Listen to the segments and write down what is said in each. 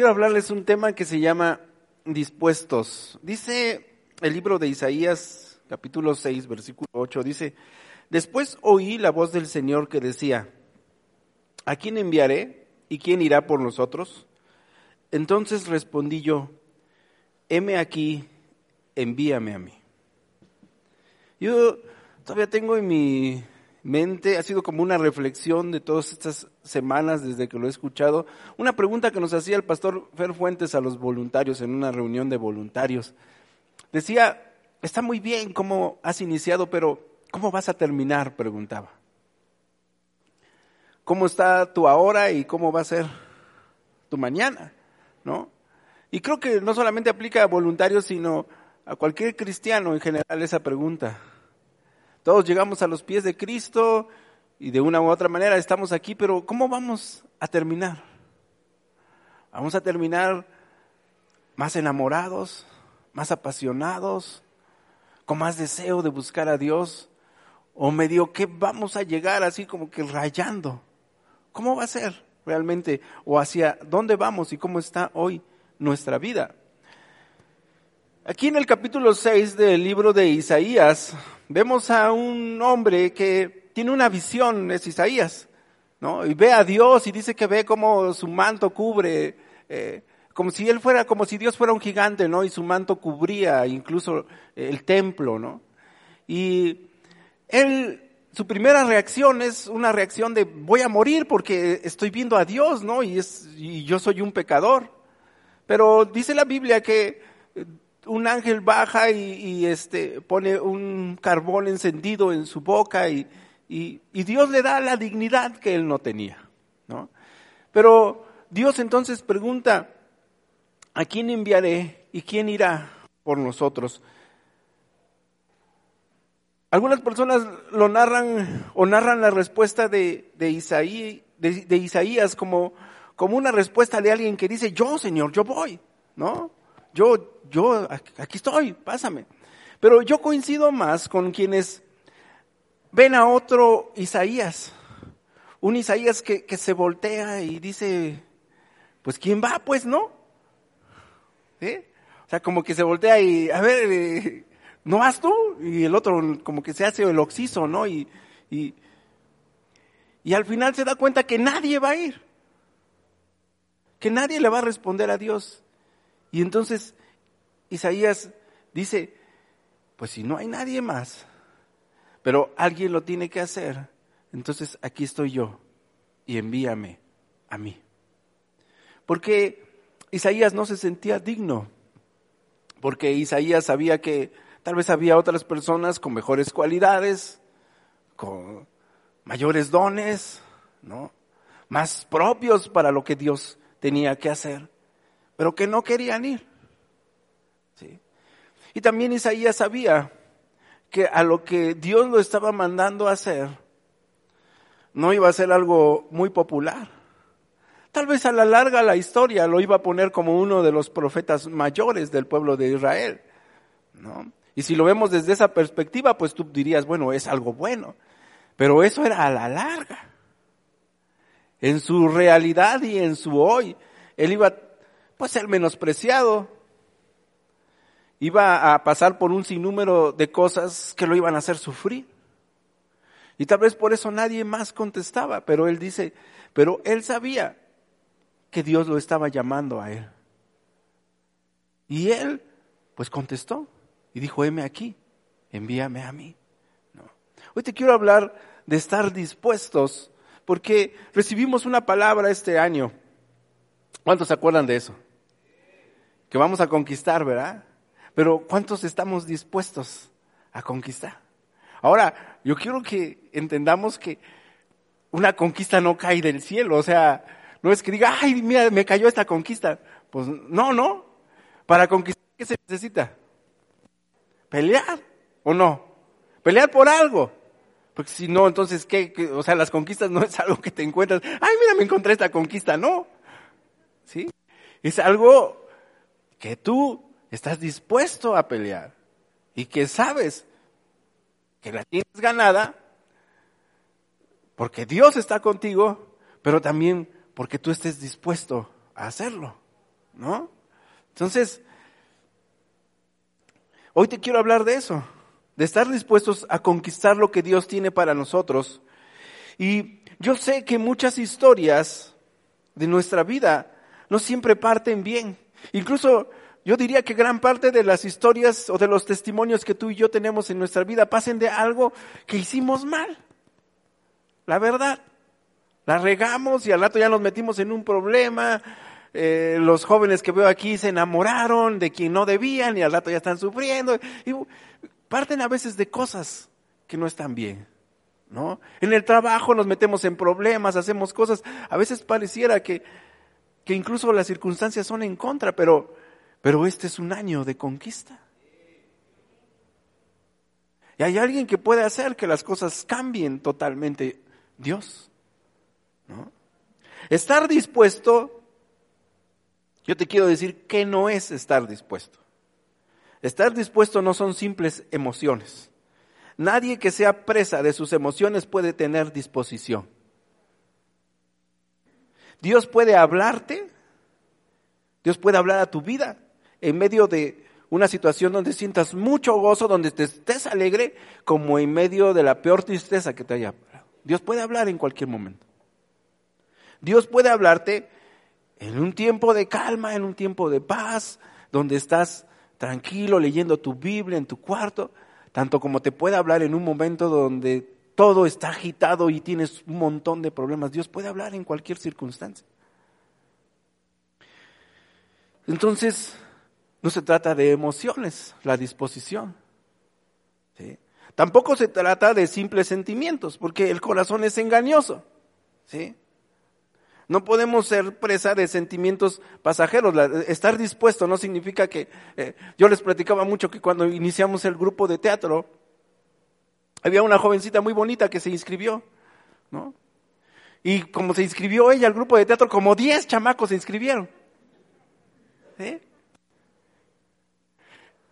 Quiero hablarles un tema que se llama dispuestos. Dice el libro de Isaías, capítulo 6, versículo 8, dice, después oí la voz del Señor que decía, ¿a quién enviaré y quién irá por nosotros? Entonces respondí yo, heme aquí, envíame a mí. Yo todavía tengo en mi mente, ha sido como una reflexión de todas estas semanas desde que lo he escuchado, una pregunta que nos hacía el pastor Fer Fuentes a los voluntarios en una reunión de voluntarios. Decía, está muy bien cómo has iniciado, pero ¿cómo vas a terminar? preguntaba. ¿Cómo está tu ahora y cómo va a ser tu mañana? ¿No? Y creo que no solamente aplica a voluntarios, sino a cualquier cristiano en general esa pregunta. Todos llegamos a los pies de Cristo y de una u otra manera estamos aquí, pero ¿cómo vamos a terminar? Vamos a terminar más enamorados, más apasionados, con más deseo de buscar a Dios, o medio que vamos a llegar así como que rayando. ¿Cómo va a ser realmente? ¿O hacia dónde vamos y cómo está hoy nuestra vida? Aquí en el capítulo 6 del libro de Isaías vemos a un hombre que tiene una visión, es Isaías, ¿no? Y ve a Dios y dice que ve como su manto cubre, eh, como si él fuera, como si Dios fuera un gigante, ¿no? Y su manto cubría incluso el templo, ¿no? Y él, su primera reacción es una reacción de voy a morir porque estoy viendo a Dios, ¿no? Y, es, y yo soy un pecador. Pero dice la Biblia que un ángel baja y, este, pone un carbón encendido en su boca y, Dios le da la dignidad que él no tenía. ¿no? Pero Dios entonces pregunta, ¿a quién enviaré y quién irá por nosotros? Algunas personas lo narran o narran la respuesta de, de, de Isaías como, como una respuesta de alguien que dice, yo Señor, yo voy, ¿no? Yo, yo, aquí estoy, pásame. Pero yo coincido más con quienes ven a otro Isaías, un Isaías que, que se voltea y dice, pues ¿quién va? Pues no. O sea, como que se voltea y, a ver, eh, ¿no vas tú? Y el otro como que se hace el oxiso, ¿no? Y, y, y al final se da cuenta que nadie va a ir, que nadie le va a responder a Dios. Y entonces Isaías dice, pues si no hay nadie más, pero alguien lo tiene que hacer, entonces aquí estoy yo y envíame a mí. Porque Isaías no se sentía digno, porque Isaías sabía que tal vez había otras personas con mejores cualidades, con mayores dones, ¿no? Más propios para lo que Dios tenía que hacer pero que no querían ir. ¿sí? Y también Isaías sabía que a lo que Dios lo estaba mandando a hacer, no iba a ser algo muy popular. Tal vez a la larga la historia lo iba a poner como uno de los profetas mayores del pueblo de Israel. ¿no? Y si lo vemos desde esa perspectiva, pues tú dirías, bueno, es algo bueno. Pero eso era a la larga. En su realidad y en su hoy, él iba pues ser menospreciado. Iba a pasar por un sinnúmero de cosas que lo iban a hacer sufrir. Y tal vez por eso nadie más contestaba, pero él dice, pero él sabía que Dios lo estaba llamando a él. Y él, pues contestó y dijo, heme aquí, envíame a mí. Hoy te quiero hablar de estar dispuestos, porque recibimos una palabra este año. ¿Cuántos se acuerdan de eso? Que vamos a conquistar, ¿verdad? Pero ¿cuántos estamos dispuestos a conquistar? Ahora, yo quiero que entendamos que una conquista no cae del cielo, o sea, No es que diga, ay, mira, me cayó esta conquista. Pues no, no. Para conquistar, ¿qué se necesita? Pelear, ¿o no? Pelear por algo. Porque si no, entonces, ¿qué? O sea, las conquistas no es algo que te encuentras, ay, mira, me encontré esta conquista, no. ¿Sí? Es algo que tú estás dispuesto a pelear y que sabes que la tienes ganada porque Dios está contigo, pero también porque tú estés dispuesto a hacerlo, ¿no? Entonces, hoy te quiero hablar de eso, de estar dispuestos a conquistar lo que Dios tiene para nosotros. Y yo sé que muchas historias de nuestra vida no siempre parten bien. Incluso yo diría que gran parte de las historias o de los testimonios que tú y yo tenemos en nuestra vida pasen de algo que hicimos mal. La verdad. La regamos y al rato ya nos metimos en un problema. Eh, los jóvenes que veo aquí se enamoraron de quien no debían y al rato ya están sufriendo. Y parten a veces de cosas que no están bien. ¿no? En el trabajo nos metemos en problemas, hacemos cosas. A veces pareciera que, que incluso las circunstancias son en contra, pero, pero este es un año de conquista. Y hay alguien que puede hacer que las cosas cambien totalmente. Dios. ¿no? Estar dispuesto, yo te quiero decir que no es estar dispuesto. Estar dispuesto no son simples emociones. Nadie que sea presa de sus emociones puede tener disposición. Dios puede hablarte, Dios puede hablar a tu vida en medio de una situación donde sientas mucho gozo, donde te estés alegre, como en medio de la peor tristeza que te haya Dios puede hablar en cualquier momento. Dios puede hablarte en un tiempo de calma, en un tiempo de paz, donde estás tranquilo leyendo tu Biblia en tu cuarto, tanto como te puede hablar en un momento donde todo está agitado y tienes un montón de problemas. Dios puede hablar en cualquier circunstancia. Entonces, no se trata de emociones, la disposición. Tampoco se trata de simples sentimientos, porque el corazón es engañoso. ¿sí? No podemos ser presa de sentimientos pasajeros. estar dispuesto no significa que... Eh, yo les platicaba mucho que cuando iniciamos el grupo de teatro, había una jovencita muy bonita que se inscribió, ¿no? Y como se inscribió ella al grupo de teatro, como 10 chamacos se inscribieron. ¿Sí?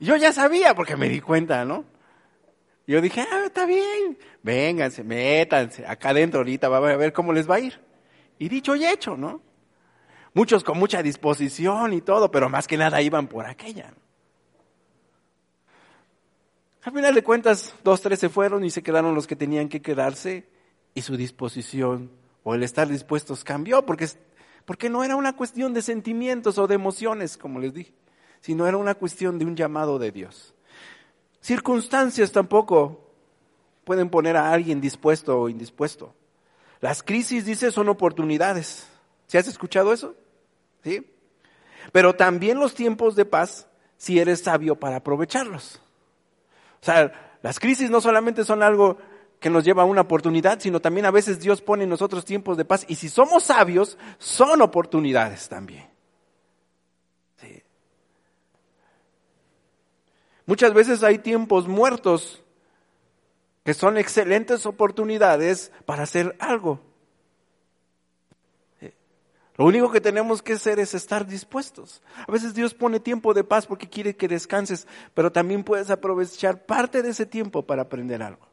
Yo ya sabía porque me di cuenta, ¿no? yo dije, ah, está bien, vénganse, métanse, acá adentro ahorita, va a ver cómo les va a ir. Y dicho y hecho, ¿no? Muchos con mucha disposición y todo, pero más que nada iban por aquella. Al final de cuentas, dos, tres se fueron y se quedaron los que tenían que quedarse y su disposición o el estar dispuestos cambió, porque, porque no era una cuestión de sentimientos o de emociones, como les dije, sino era una cuestión de un llamado de Dios. Circunstancias tampoco pueden poner a alguien dispuesto o indispuesto. Las crisis, dice, son oportunidades. ¿Se has escuchado eso? ¿Sí? Pero también los tiempos de paz si eres sabio para aprovecharlos. O sea, las crisis no solamente son algo que nos lleva a una oportunidad, sino también a veces Dios pone en nosotros tiempos de paz. Y si somos sabios, son oportunidades también. Muchas veces hay tiempos muertos que son excelentes oportunidades para hacer algo. Lo único que tenemos que hacer es estar dispuestos. A veces Dios pone tiempo de paz porque quiere que descanses, pero también puedes aprovechar parte de ese tiempo para aprender algo.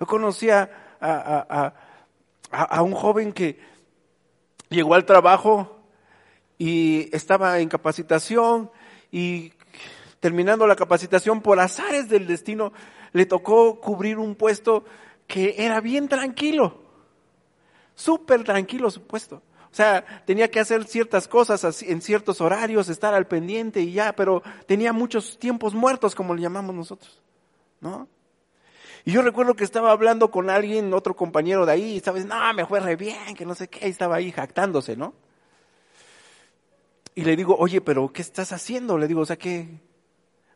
Yo conocía a, a un joven que llegó al trabajo y estaba en capacitación y terminando la capacitación, por azares del destino, le tocó cubrir un puesto que era bien tranquilo, súper tranquilo su puesto. O sea, tenía que hacer ciertas cosas en ciertos horarios, estar al pendiente y ya, pero tenía muchos tiempos muertos, como le llamamos nosotros, ¿no? Y yo recuerdo que estaba hablando con alguien, otro compañero de ahí, y no, me fue re bien, que no sé qué, y estaba ahí jactándose, ¿no? Y le digo, oye, pero ¿qué estás haciendo? Le digo, o sea, ¿qué,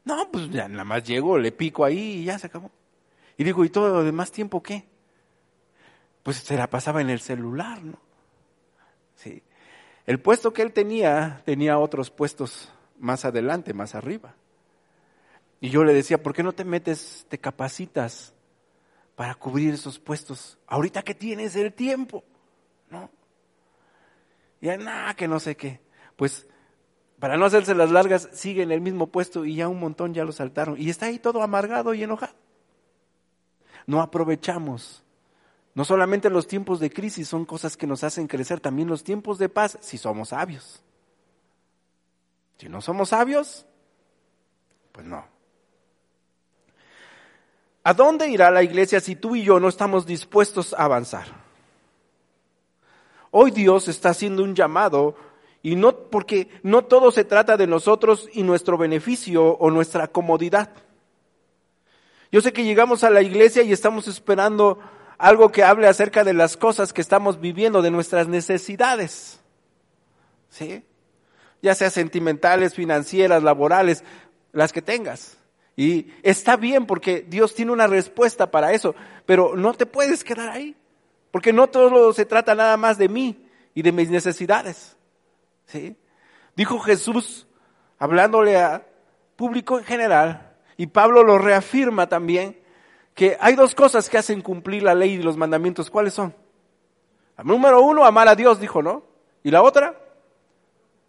no, pues ya nada más llego, le pico ahí y ya se acabó. Y digo, ¿y todo lo demás tiempo qué? Pues se la pasaba en el celular, ¿no? El puesto que él tenía tenía otros puestos más adelante, más arriba. Y yo le decía, ¿por qué no te metes, te capacitas para cubrir esos puestos? Ahorita que tienes el tiempo, ¿no? Y nada, que no sé qué. Pues para no hacerse las largas, sigue en el mismo puesto y ya un montón ya lo saltaron. Y está ahí todo amargado y enojado. No aprovechamos. No solamente los tiempos de crisis son cosas que nos hacen crecer, también los tiempos de paz, si somos sabios. Si no somos sabios, pues no. ¿A dónde irá la iglesia si tú y yo no estamos dispuestos a avanzar? Hoy Dios está haciendo un llamado y no porque no todo se trata de nosotros y nuestro beneficio o nuestra comodidad. Yo sé que llegamos a la iglesia y estamos esperando algo que hable acerca de las cosas que estamos viviendo, de nuestras necesidades. ¿Sí? Ya sea sentimentales, financieras, laborales, las que tengas. Y está bien porque Dios tiene una respuesta para eso, pero no te puedes quedar ahí, porque no todo se trata nada más de mí y de mis necesidades. ¿Sí? Dijo Jesús, hablándole a público en general, y Pablo lo reafirma también, que hay dos cosas que hacen cumplir la ley y los mandamientos. ¿Cuáles son? Número uno, amar a Dios, dijo, ¿no? Y la otra,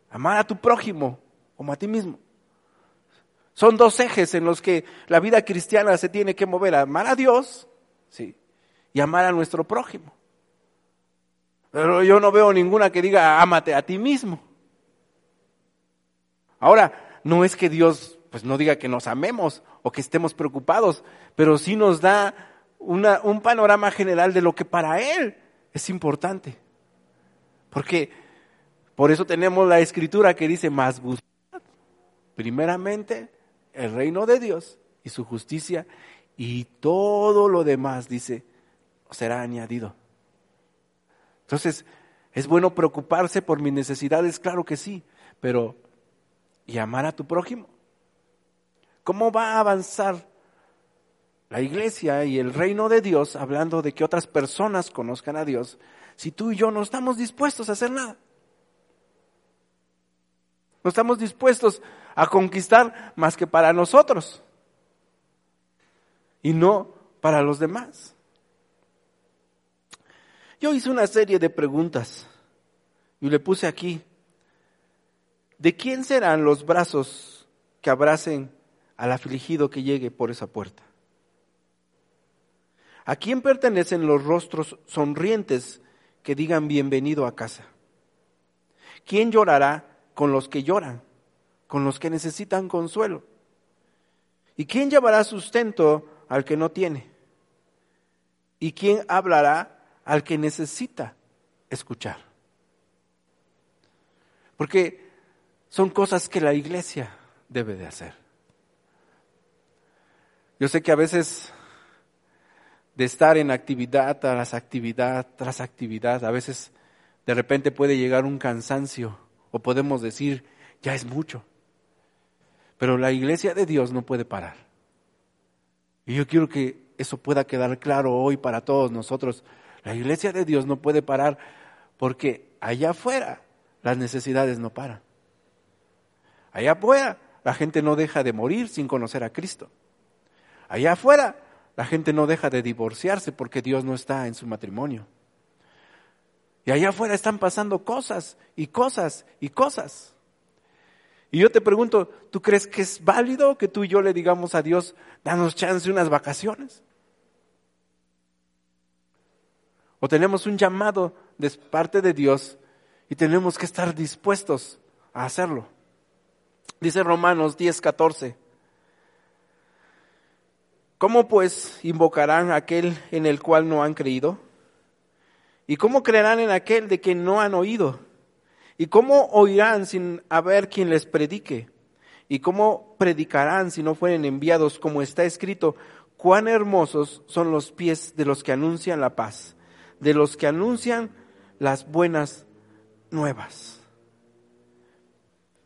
amar a tu prójimo como a ti mismo. Son dos ejes en los que la vida cristiana se tiene que mover, amar a Dios, sí, y amar a nuestro prójimo. Pero yo no veo ninguna que diga, ámate a ti mismo. Ahora, no es que Dios pues no diga que nos amemos o que estemos preocupados, pero sí nos da un panorama general de lo que para Él es importante. Porque por eso tenemos la escritura que dice, más buscad primeramente el reino de Dios y su justicia y todo lo demás, dice, será añadido. Entonces, ¿es bueno preocuparse por mis necesidades? Claro que sí, pero ¿y amar a tu prójimo? ¿Cómo va a avanzar la iglesia y el reino de Dios hablando de que otras personas conozcan a Dios si tú y yo no estamos dispuestos a hacer nada? No estamos dispuestos a conquistar más que para nosotros y no para los demás. Yo hice una serie de preguntas y le puse aquí, ¿de quién serán los brazos que abracen al afligido que llegue por esa puerta? ¿A quién pertenecen los rostros sonrientes que digan bienvenido a casa? ¿Quién llorará con los que lloran? con los que necesitan consuelo. ¿Y quién llevará sustento al que no tiene? ¿Y quién hablará al que necesita escuchar? Porque son cosas que la iglesia debe de hacer. Yo sé que a veces de estar en actividad tras actividad tras actividad, a veces de repente puede llegar un cansancio o podemos decir, ya es mucho. Pero la iglesia de Dios no puede parar. Y yo quiero que eso pueda quedar claro hoy para todos nosotros. La iglesia de Dios no puede parar porque allá afuera las necesidades no paran. Allá afuera la gente no deja de morir sin conocer a Cristo. Allá afuera la gente no deja de divorciarse porque Dios no está en su matrimonio. Y allá afuera están pasando cosas y cosas y cosas. Y yo te pregunto, ¿tú crees que es válido que tú y yo le digamos a Dios, danos chance unas vacaciones? O tenemos un llamado de parte de Dios y tenemos que estar dispuestos a hacerlo. Dice Romanos 10, 14. ¿Cómo pues invocarán a aquel en el cual no han creído? ¿Y cómo creerán en aquel de que no han oído? ¿Y cómo oirán sin haber quien les predique? ¿Y cómo predicarán si no fueren enviados como está escrito? Cuán hermosos son los pies de los que anuncian la paz, de los que anuncian las buenas nuevas.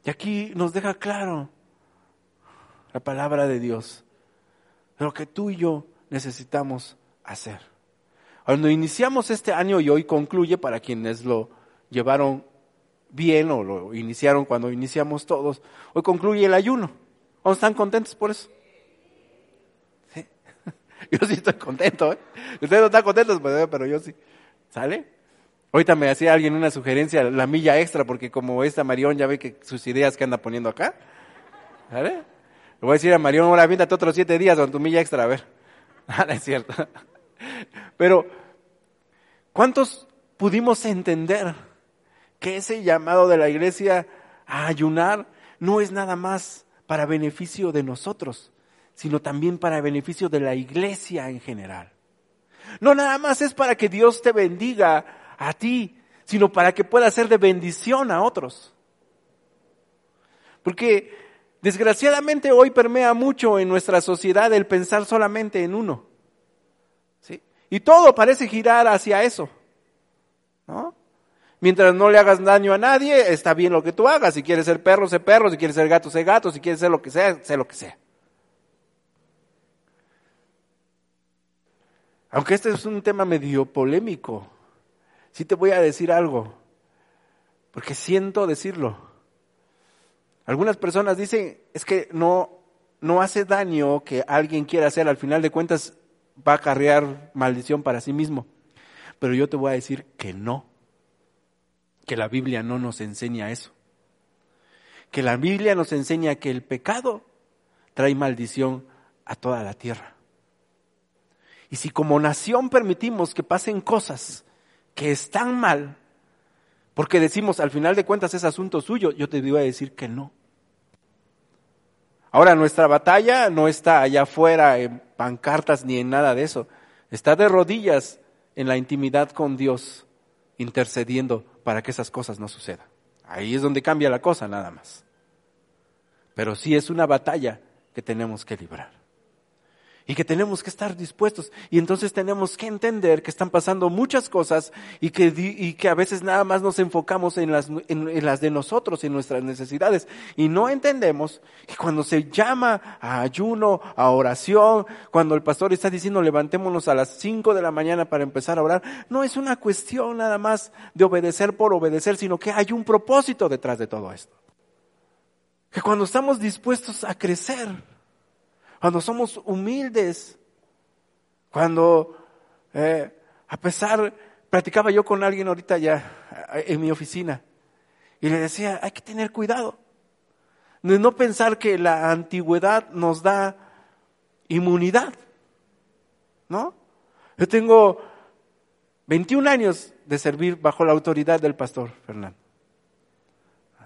Y aquí nos deja claro la palabra de Dios, lo que tú y yo necesitamos hacer. Cuando iniciamos este año y hoy concluye para quienes lo llevaron bien o lo iniciaron cuando iniciamos todos. Hoy concluye el ayuno. ¿O están contentos por eso? ¿Sí? Yo sí estoy contento. ¿eh? Ustedes no están contentos, pues, pero yo sí. ¿Sale? Ahorita me hacía alguien una sugerencia, la milla extra, porque como esta Marión ya ve que sus ideas que anda poniendo acá. ¿Sale? Le voy a decir a Marión, ahora viéntate otros siete días con tu milla extra, a ver. Ah, es cierto. Pero, ¿cuántos pudimos entender que ese llamado de la iglesia a ayunar no es nada más para beneficio de nosotros, sino también para beneficio de la iglesia en general. No nada más es para que Dios te bendiga a ti, sino para que pueda ser de bendición a otros. Porque desgraciadamente hoy permea mucho en nuestra sociedad el pensar solamente en uno. ¿sí? Y todo parece girar hacia eso. ¿no? Mientras no le hagas daño a nadie, está bien lo que tú hagas. Si quieres ser perro, sé perro. Si quieres ser gato, sé gato. Si quieres ser lo que sea, sé lo que sea. Aunque este es un tema medio polémico, sí te voy a decir algo, porque siento decirlo. Algunas personas dicen, es que no, no hace daño que alguien quiera hacer, al final de cuentas va a acarrear maldición para sí mismo. Pero yo te voy a decir que no que la Biblia no nos enseña eso. Que la Biblia nos enseña que el pecado trae maldición a toda la tierra. Y si como nación permitimos que pasen cosas que están mal, porque decimos al final de cuentas es asunto suyo, yo te digo a decir que no. Ahora, nuestra batalla no está allá afuera en pancartas ni en nada de eso. Está de rodillas en la intimidad con Dios, intercediendo para que esas cosas no sucedan. Ahí es donde cambia la cosa nada más. Pero sí es una batalla que tenemos que librar y que tenemos que estar dispuestos. Y entonces tenemos que entender que están pasando muchas cosas y que, y que a veces nada más nos enfocamos en las, en, las de nosotros, en nuestras necesidades. Y no entendemos que cuando se llama a ayuno, a oración, cuando el pastor está diciendo levantémonos a las 5 de la mañana para empezar a orar, no es una cuestión nada más de obedecer por obedecer, sino que hay un propósito detrás de todo esto. Que cuando estamos dispuestos a crecer, cuando somos humildes, cuando eh, a pesar, platicaba yo con alguien ahorita ya eh, en mi oficina y le decía, hay que tener cuidado de no pensar que la antigüedad nos da inmunidad, ¿no? Yo tengo 21 años de servir bajo la autoridad del pastor Fernando.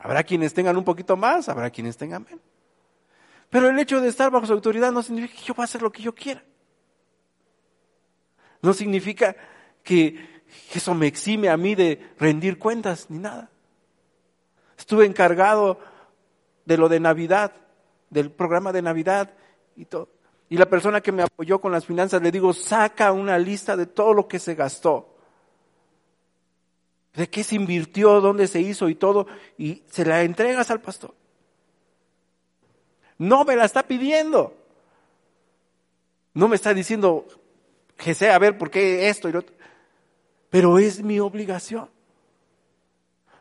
Habrá quienes tengan un poquito más, habrá quienes tengan menos. Pero el hecho de estar bajo su autoridad no significa que yo voy a hacer lo que yo quiera. No significa que eso me exime a mí de rendir cuentas ni nada. Estuve encargado de lo de Navidad, del programa de Navidad y todo. Y la persona que me apoyó con las finanzas le digo, saca una lista de todo lo que se gastó, de qué se invirtió, dónde se hizo y todo, y se la entregas al pastor. No me la está pidiendo. No me está diciendo, que a ver, ¿por qué esto y lo otro? Pero es mi obligación.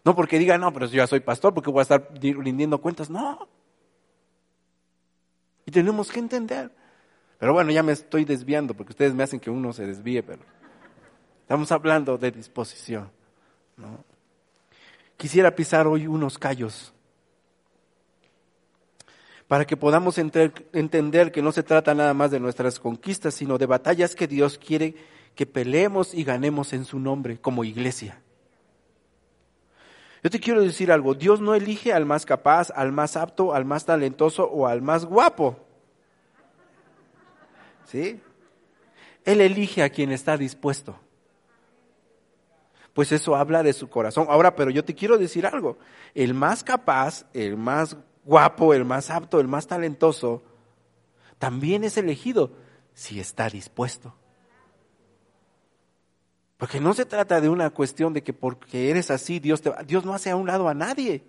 No porque diga, no, pero yo ya soy pastor, porque voy a estar rindiendo cuentas. No. Y tenemos que entender. Pero bueno, ya me estoy desviando, porque ustedes me hacen que uno se desvíe, pero estamos hablando de disposición. ¿no? Quisiera pisar hoy unos callos para que podamos entender que no se trata nada más de nuestras conquistas, sino de batallas que Dios quiere que peleemos y ganemos en su nombre como iglesia. Yo te quiero decir algo, Dios no elige al más capaz, al más apto, al más talentoso o al más guapo. ¿Sí? Él elige a quien está dispuesto. Pues eso habla de su corazón. Ahora, pero yo te quiero decir algo, el más capaz, el más guapo, el más apto, el más talentoso, también es elegido si está dispuesto. Porque no se trata de una cuestión de que porque eres así, Dios, te, Dios no hace a un lado a nadie.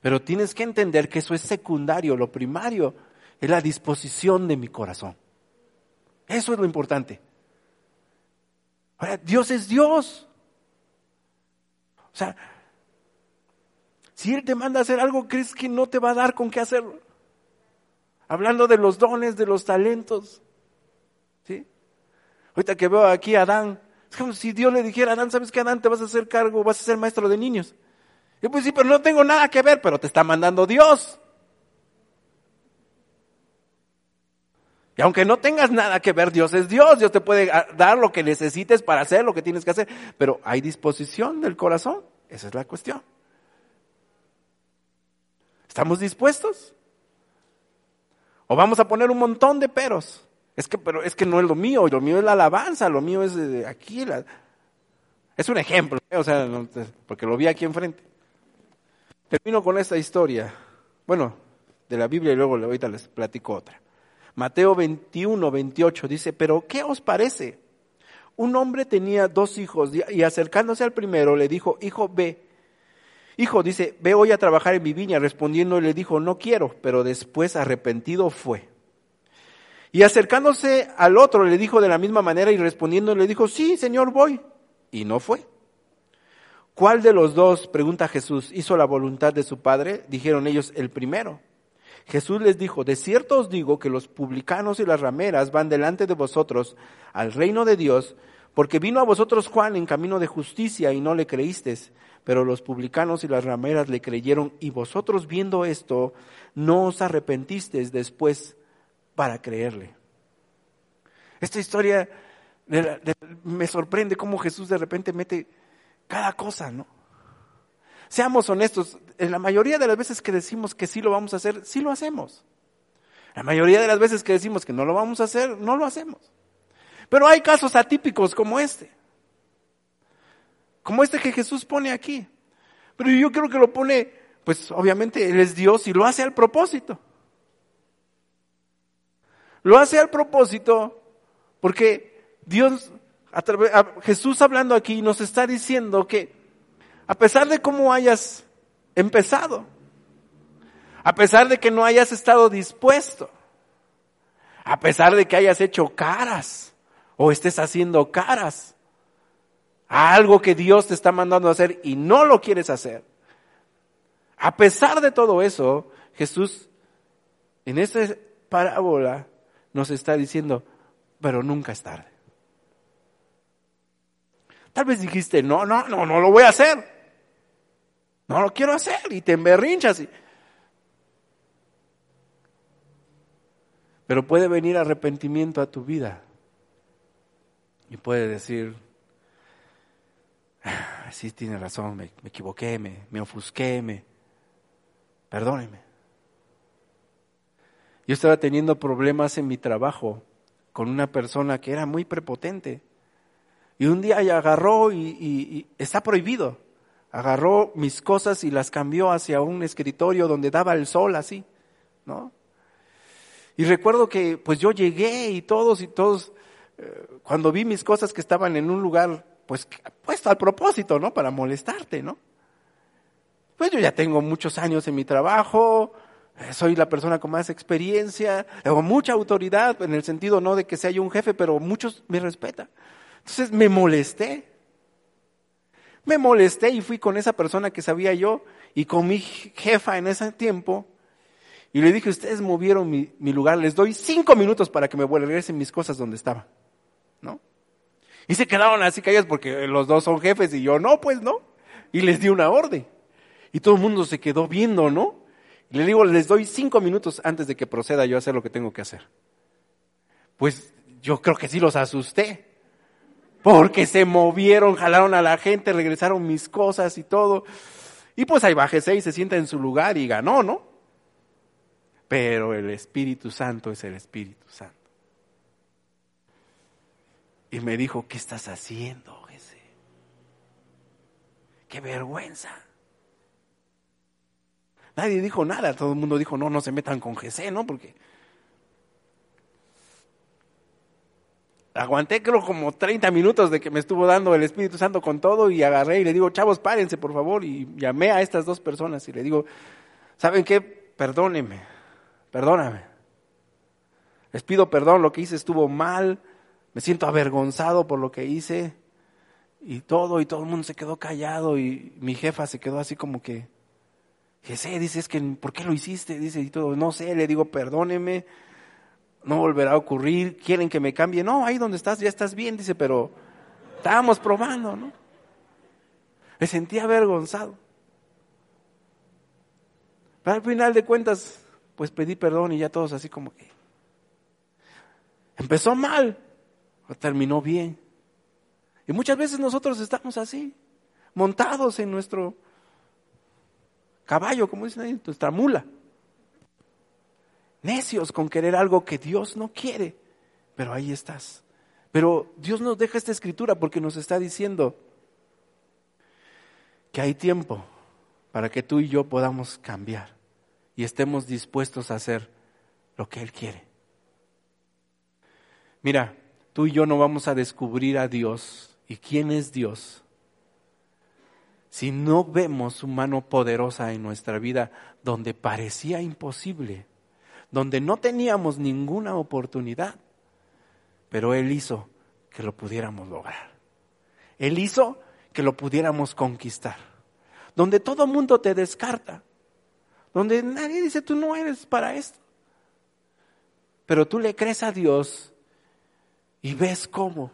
Pero tienes que entender que eso es secundario, lo primario es la disposición de mi corazón. Eso es lo importante. Ahora, Dios es Dios. O sea, Si Él te manda a hacer algo, ¿crees que no te va a dar con qué hacerlo? Hablando de los dones, de los talentos. ¿Sí? Ahorita que veo aquí a Adán, es como si Dios le dijera Adán, ¿sabes qué Adán? Te vas a hacer cargo, vas a ser maestro de niños. Y pues sí, pero no tengo nada que ver, pero te está mandando Dios. Y aunque no tengas nada que ver, Dios es Dios, Dios te puede dar lo que necesites para hacer lo que tienes que hacer, pero hay disposición del corazón, esa es la cuestión. ¿Estamos dispuestos? ¿O vamos a poner un montón de peros? Es que, pero es que no es lo mío, lo mío es la alabanza, lo mío es de aquí. Es un ejemplo, ¿eh? o sea, porque lo vi aquí enfrente. Termino con esta historia, bueno, de la Biblia y luego ahorita les platico otra. Mateo 21, 28 dice, pero ¿qué os parece? Un hombre tenía dos hijos y acercándose al primero le dijo, hijo, ve. Hijo, dice, ve hoy a trabajar en mi viña. Respondiendo le dijo, no quiero, pero después arrepentido fue. Y acercándose al otro le dijo de la misma manera y respondiendo le dijo, sí, Señor, voy. Y no fue. ¿Cuál de los dos, pregunta Jesús, hizo la voluntad de su Padre? Dijeron ellos, el primero. Jesús les dijo, de cierto os digo que los publicanos y las rameras van delante de vosotros al reino de Dios, porque vino a vosotros Juan en camino de justicia y no le creísteis, pero los publicanos y las rameras le creyeron y vosotros viendo esto no os arrepentisteis después para creerle. Esta historia me sorprende cómo Jesús de repente mete cada cosa, ¿no? Seamos honestos, en la mayoría de las veces que decimos que sí lo vamos a hacer, sí lo hacemos. La mayoría de las veces que decimos que no lo vamos a hacer, no lo hacemos. Pero hay casos atípicos como este. Como este que Jesús pone aquí. Pero yo creo que lo pone, pues obviamente Él es Dios y lo hace al propósito. Lo hace al propósito porque Dios, a Jesús hablando aquí, nos está diciendo que a pesar de cómo hayas empezado, a pesar de que no hayas estado dispuesto, a pesar de que hayas hecho caras o estés haciendo caras a algo que Dios te está mandando a hacer y no lo quieres hacer. A pesar de todo eso, Jesús en esta parábola nos está diciendo, pero nunca es tarde. Tal vez dijiste, no, no, no, no lo voy a hacer. No lo quiero hacer y te emberrinchas. Pero puede venir arrepentimiento a tu vida y puede decir, sí tiene razón, me, equivoqué, me, me ofusqué, me, perdóneme. Yo estaba teniendo problemas en mi trabajo con una persona que era muy prepotente. Y un día ella agarró y está prohibido agarró mis cosas y las cambió hacia un escritorio donde daba el sol así, ¿no? Y recuerdo que pues yo llegué y todos y todos, eh, cuando vi mis cosas que estaban en un lugar pues puesto al propósito, ¿no? Para molestarte, ¿no? Pues yo ya tengo muchos años en mi trabajo, eh, soy la persona con más experiencia, tengo mucha autoridad en el sentido no de que sea yo un jefe, pero muchos me respetan. Entonces me molesté. Me molesté y fui con esa persona que sabía yo y con mi jefa en ese tiempo. Y le dije, ustedes movieron mi, lugar, les doy cinco minutos para que me regresen mis cosas donde estaba. ¿No? Y se quedaron así callados porque los dos son jefes y yo no, pues no. Y les di una orden. Y todo el mundo se quedó viendo, ¿no? Y le digo, les doy cinco minutos antes de que proceda yo a hacer lo que tengo que hacer. Pues yo creo que sí los asusté. Porque se movieron, jalaron a la gente, regresaron mis cosas y todo. Y pues ahí bájese y se sienta en su lugar y ganó, ¿no? Pero el Espíritu Santo es el Espíritu Santo. Y me dijo, ¿qué estás haciendo, Jesse? ¡Qué vergüenza! Nadie dijo nada, todo el mundo dijo, no, no se metan con Jesse, ¿no? Porque aguanté creo como 30 minutos de que me estuvo dando el Espíritu Santo con todo y agarré y le digo, chavos, párense por favor. Y llamé a estas dos personas y le digo, ¿saben qué? Perdónenme, perdóname. Les pido perdón, lo que hice estuvo mal, me siento avergonzado por lo que hice y todo, y todo el mundo se quedó callado y mi jefa se quedó así como que, Jesé dice, es que, ¿por qué lo hiciste? Dice, y todo, no sé, le digo, perdóneme, no volverá a ocurrir, quieren que me cambie. No, ahí donde estás ya estás bien, dice, pero estábamos probando, ¿no? Me sentía avergonzado. Pero al final de cuentas, pues pedí perdón y ya todos así como que... Empezó mal, terminó bien. Y muchas veces nosotros estamos así, montados en nuestro caballo, como dicen ahí, nuestra mula. Necios con querer algo que Dios no quiere, pero ahí estás. Pero Dios nos deja esta escritura porque nos está diciendo que hay tiempo para que tú y yo podamos cambiar y estemos dispuestos a hacer lo que Él quiere. Mira, tú y yo no vamos a descubrir a Dios y quién es Dios si no vemos su mano poderosa en nuestra vida donde parecía imposible, donde no teníamos ninguna oportunidad, pero Él hizo que lo pudiéramos lograr. Él hizo que lo pudiéramos conquistar. Donde todo mundo te descarta, donde nadie dice tú no eres para esto. Pero tú le crees a Dios y ves cómo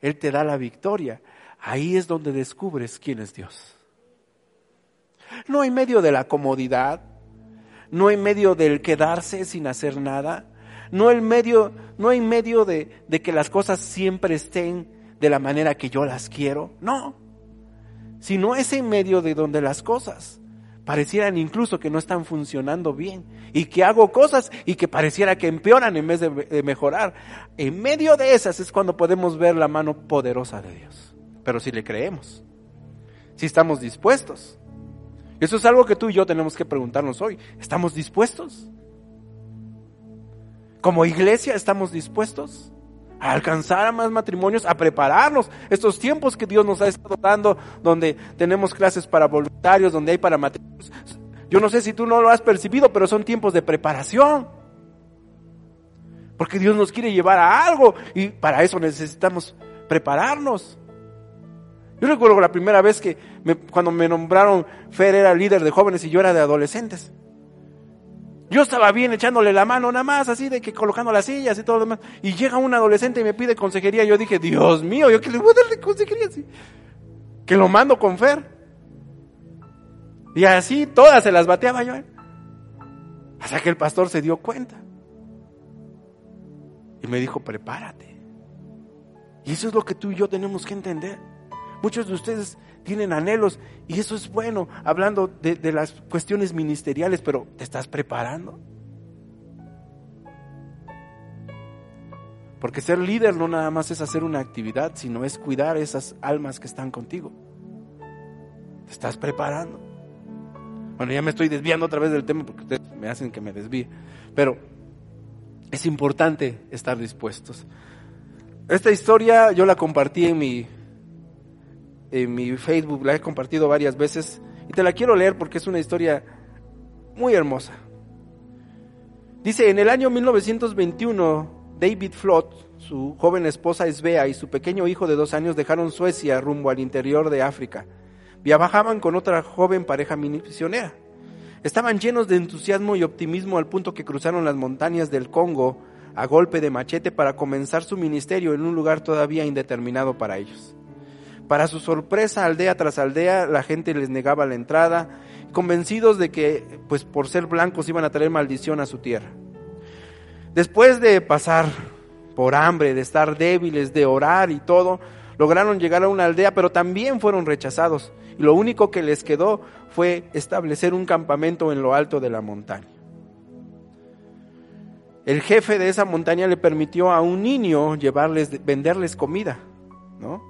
Él te da la victoria. Ahí es donde descubres quién es Dios. No en medio de la comodidad, no en medio del quedarse sin hacer nada, no en medio, no en medio de, de que las cosas siempre estén de la manera que yo las quiero, no, sino es en medio de donde las cosas parecieran incluso que no están funcionando bien y que hago cosas y que pareciera que empeoran en vez de, mejorar. En medio de esas es cuando podemos ver la mano poderosa de Dios. Pero si le creemos, si estamos dispuestos. Eso es algo que tú y yo tenemos que preguntarnos hoy. ¿Estamos dispuestos? Como iglesia, ¿estamos dispuestos? A alcanzar a más matrimonios, a prepararnos. Estos tiempos que Dios nos ha estado dando, donde tenemos clases para voluntarios, donde hay para matrimonios. Yo no sé si tú no lo has percibido, pero son tiempos de preparación. Porque Dios nos quiere llevar a algo y para eso necesitamos prepararnos. Yo recuerdo la primera vez que cuando me nombraron, Fer era líder de jóvenes y yo era de adolescentes. Yo estaba bien echándole la mano nada más, así de que colocando las sillas y todo lo demás. Y llega un adolescente y me pide consejería. Yo dije, Dios mío, ¿yo qué le voy a dar de consejería? Así? Que lo mando con Fer. Y así todas se las bateaba yo. Hasta que el pastor se dio cuenta. Y me dijo, prepárate. Y eso es lo que tú y yo tenemos que entender. Muchos de ustedes tienen anhelos y eso es bueno, hablando de, las cuestiones ministeriales, pero ¿te estás preparando? Porque ser líder no nada más es hacer una actividad, sino es cuidar esas almas que están contigo. ¿Te estás preparando? Bueno, ya me estoy desviando otra vez del tema porque ustedes me hacen que me desvíe. Pero es importante estar dispuestos. Esta historia yo la compartí en mi en mi Facebook, la he compartido varias veces y te la quiero leer porque es una historia muy hermosa. Dice, en el año 1921, David Flott, su joven esposa Svea y su pequeño hijo de dos años dejaron Suecia rumbo al interior de África. Viajaban con otra joven pareja misionera. Estaban llenos de entusiasmo y optimismo al punto que cruzaron las montañas del Congo a golpe de machete para comenzar su ministerio en un lugar todavía indeterminado para ellos. Para su sorpresa, aldea tras aldea, la gente les negaba la entrada, convencidos de que, pues por ser blancos, iban a traer maldición a su tierra. Después de pasar por hambre, de estar débiles, de orar y todo, lograron llegar a una aldea, pero también fueron rechazados. Y lo único que les quedó fue establecer un campamento en lo alto de la montaña. El jefe de esa montaña le permitió a un niño llevarles, venderles comida, ¿no?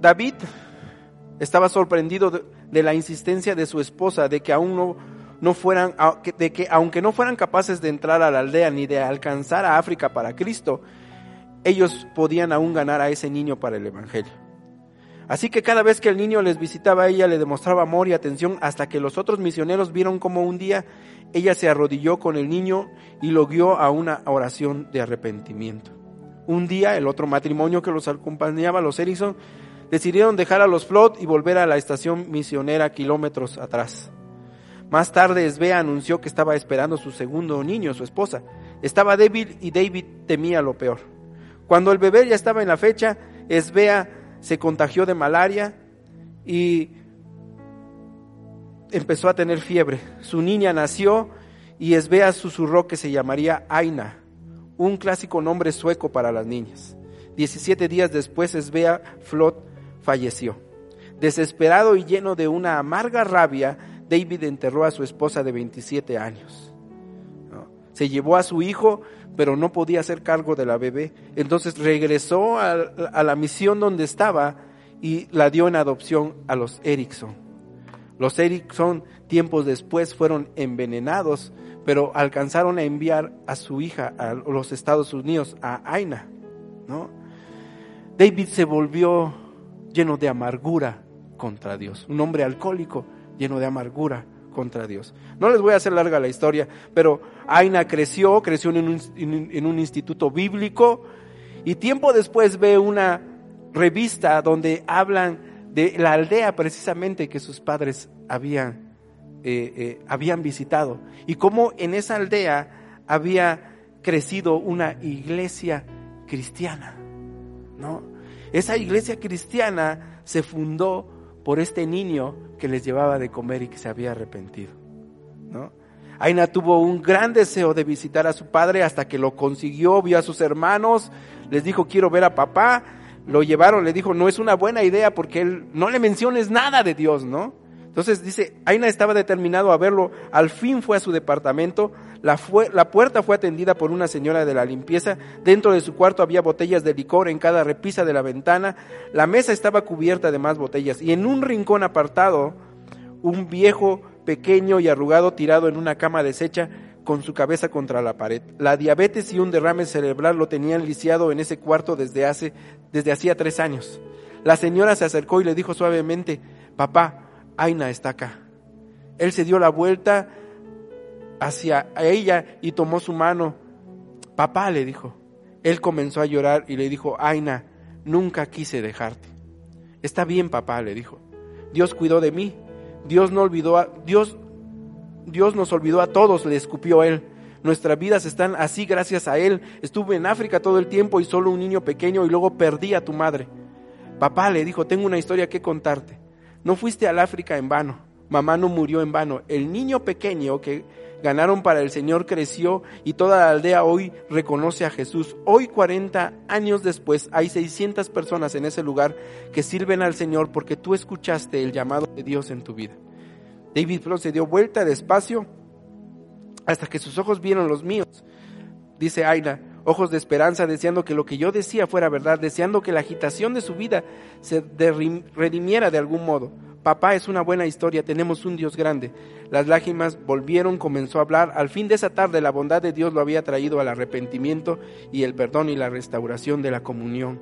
David estaba sorprendido de, la insistencia de su esposa de que aún no, no fueran, de que aunque no fueran capaces de entrar a la aldea ni de alcanzar a África para Cristo, ellos podían aún ganar a ese niño para el Evangelio. Así que cada vez que el niño les visitaba, ella le demostraba amor y atención hasta que los otros misioneros vieron como un día ella se arrodilló con el niño y lo guió a una oración de arrepentimiento. Un día el otro matrimonio que los acompañaba, los Erikson, decidieron dejar a los Flot y volver a la estación misionera kilómetros atrás. Más tarde Esbea anunció que estaba esperando su segundo niño, su esposa. Estaba débil y David temía lo peor. Cuando el bebé ya estaba en la fecha, Esbea se contagió de malaria y empezó a tener fiebre. Su niña nació y Esbea susurró que se llamaría Aina, un clásico nombre sueco para las niñas. Diecisiete días después Esbea Flot falleció. Desesperado y lleno de una amarga rabia, David enterró a su esposa de 27 años. Se llevó a su hijo, pero no podía hacer cargo de la bebé. Entonces regresó a, a la misión donde estaba y la dio en adopción a los Erickson. Los Erickson tiempos después fueron envenenados, pero alcanzaron a enviar a su hija a los Estados Unidos, a Aina. ¿no? David se volvió lleno de amargura contra Dios, un hombre alcohólico lleno de amargura contra Dios. No les voy a hacer larga la historia, pero Aina creció, creció en un, instituto bíblico y tiempo después ve una revista donde hablan de la aldea precisamente que sus padres habían, eh, eh, habían visitado y cómo en esa aldea había crecido una iglesia cristiana, ¿no? Esa iglesia cristiana se fundó por este niño que les llevaba de comer y que se había arrepentido. Aina tuvo un gran deseo de visitar a su padre hasta que lo consiguió, vio a sus hermanos, les dijo quiero ver a papá, lo llevaron, le dijo, no es una buena idea porque él no le menciones nada de Dios, ¿no? Entonces dice, Aina estaba determinado a verlo, al fin fue a su departamento, la, fue, la puerta fue atendida por una señora de la limpieza, dentro de su cuarto había botellas de licor en cada repisa de la ventana, la mesa estaba cubierta de más botellas. Y en un rincón apartado, un viejo pequeño y arrugado tirado en una cama deshecha con su cabeza contra la pared. La diabetes y un derrame cerebral lo tenían lisiado en ese cuarto desde hace, desde hacía tres años. La señora se acercó y le dijo suavemente, papá, Aina está acá. Él se dio la vuelta hacia ella y tomó su mano. Papá, le dijo. Él comenzó a llorar y le dijo, Aina, nunca quise dejarte. Está bien, papá, le dijo. Dios cuidó de mí. Dios no olvidó a, Dios Dios nos olvidó a todos, le escupió él. Nuestras vidas están así gracias a él. Estuve en África todo el tiempo y solo un niño pequeño y luego perdí a tu madre. Papá le dijo, tengo una historia que contarte. No fuiste al África en vano. Mamá no murió en vano. El niño pequeño que ganaron para el Señor creció y toda la aldea hoy reconoce a Jesús. Hoy, 40 años después, hay 600 personas en ese lugar que sirven al Señor porque tú escuchaste el llamado de Dios en tu vida. David Flo se dio vuelta despacio hasta que sus ojos vieron los míos. Dice Aina, ojos de esperanza, deseando que lo que yo decía fuera verdad, deseando que la agitación de su vida se redimiera de algún modo. Papá es una buena historia, tenemos un Dios grande. Las lágrimas volvieron, comenzó a hablar. Al fin de esa tarde la bondad de Dios lo había traído al arrepentimiento y el perdón y la restauración de la comunión,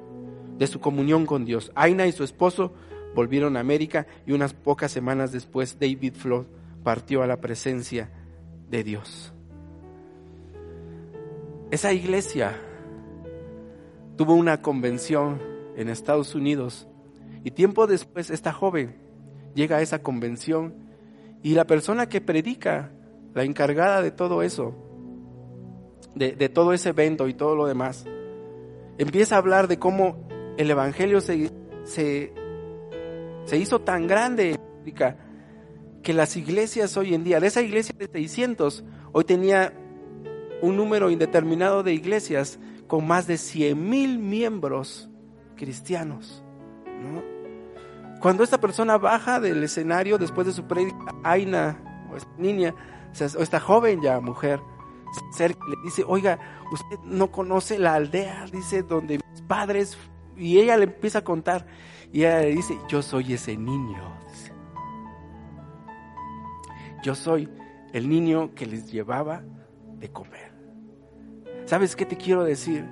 de su comunión con Dios. Aina y su esposo volvieron a América y unas pocas semanas después David Flood partió a la presencia de Dios. Esa iglesia tuvo una convención en Estados Unidos y tiempo después esta joven llega a esa convención y la persona que predica, la encargada de todo eso, de, de todo ese evento y todo lo demás, empieza a hablar de cómo el Evangelio se, se se hizo tan grande que las iglesias hoy en día, de esa iglesia de 600, hoy tenía un número indeterminado de iglesias con más de 100 mil miembros cristianos. Cuando esta persona baja del escenario después de su prédica, Aina, o esta niña, o esta joven ya mujer, le dice, oiga, usted no conoce la aldea, dice, donde mis padres, y ella le empieza a contar, y ella le dice, yo soy ese niño. Yo soy el niño que les llevaba de comer. ¿Sabes qué te quiero decir?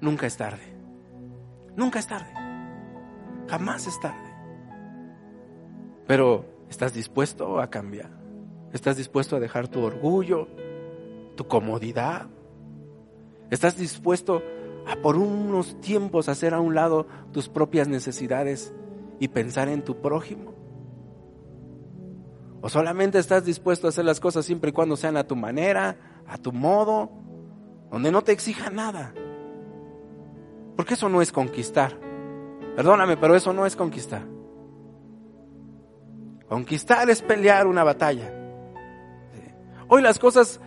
Nunca es tarde. Nunca es tarde. Jamás es tarde. Pero ¿estás dispuesto a cambiar? ¿Estás dispuesto a dejar tu orgullo, tu comodidad? ¿Estás dispuesto a por unos tiempos hacer a un lado tus propias necesidades y pensar en tu prójimo? ¿O solamente estás dispuesto a hacer las cosas siempre y cuando sean a tu manera, a tu modo, donde no te exija nada? Porque eso no es conquistar. Perdóname, pero eso no es conquistar. Conquistar es pelear una batalla. Hoy las cosas,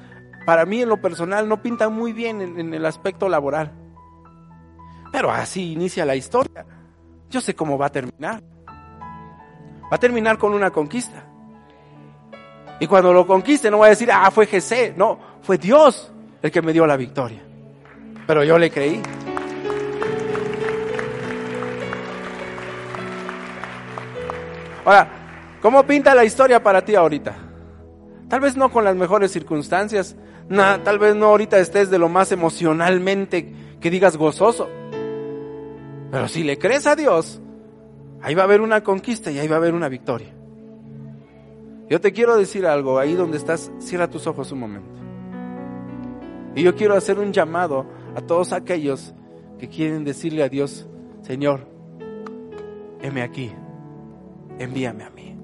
para mí en lo personal, no pintan muy bien en, el aspecto laboral. Pero así inicia la historia. Yo sé cómo va a terminar. Va a terminar con una conquista. Y cuando lo conquiste no voy a decir, ah, fue Jesé. No, fue Dios el que me dio la victoria. Pero yo le creí. Ahora, ¿cómo pinta la historia para ti ahorita? Tal vez no con las mejores circunstancias, tal vez no ahorita estés de lo más emocionalmente que digas gozoso. Pero si le crees a Dios, ahí va a haber una conquista y ahí va a haber una victoria. Yo te quiero decir algo, ahí donde estás, cierra tus ojos un momento. Y yo quiero hacer un llamado a todos aquellos que quieren decirle a Dios, Señor, heme aquí, envíame a mí.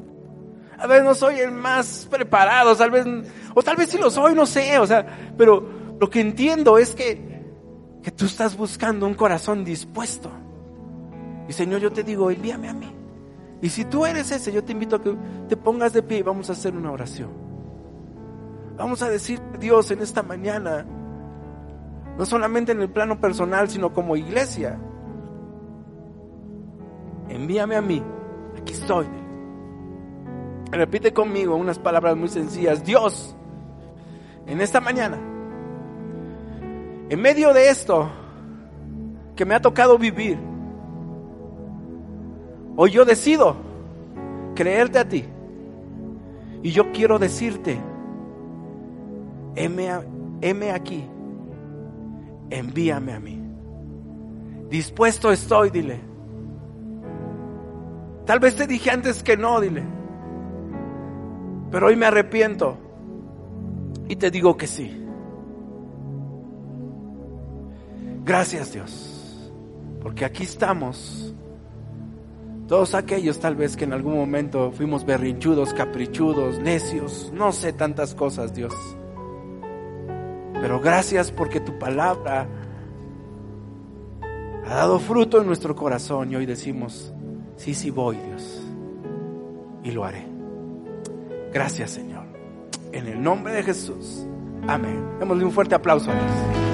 A ver, no soy el más preparado, tal vez, o tal vez sí lo soy, no sé, o sea, pero lo que entiendo es que, que tú estás buscando un corazón dispuesto. Y Señor, yo te digo, envíame a mí. Y si tú eres ese, yo te invito a que te pongas de pie y vamos a hacer una oración. Vamos a decir a Dios en esta mañana, no solamente en el plano personal, sino como iglesia. Envíame a mí, aquí estoy. Repite conmigo unas palabras muy sencillas. Dios, en esta mañana, en medio de esto que me ha tocado vivir, hoy yo decido creerte a ti. Y yo quiero decirte, heme, aquí, envíame a mí. Dispuesto estoy, dile. Tal vez te dije antes que no, dile. Pero hoy me arrepiento y te digo que sí. Gracias Dios, porque aquí estamos. Todos aquellos tal vez que en algún momento fuimos berrinchudos, caprichudos, necios, no sé tantas cosas Dios. Pero gracias porque tu palabra ha dado fruto en nuestro corazón y hoy decimos, sí, sí voy Dios. Y lo haré. Gracias, Señor. En el nombre de Jesús. Amén. Démosle un fuerte aplauso a Dios.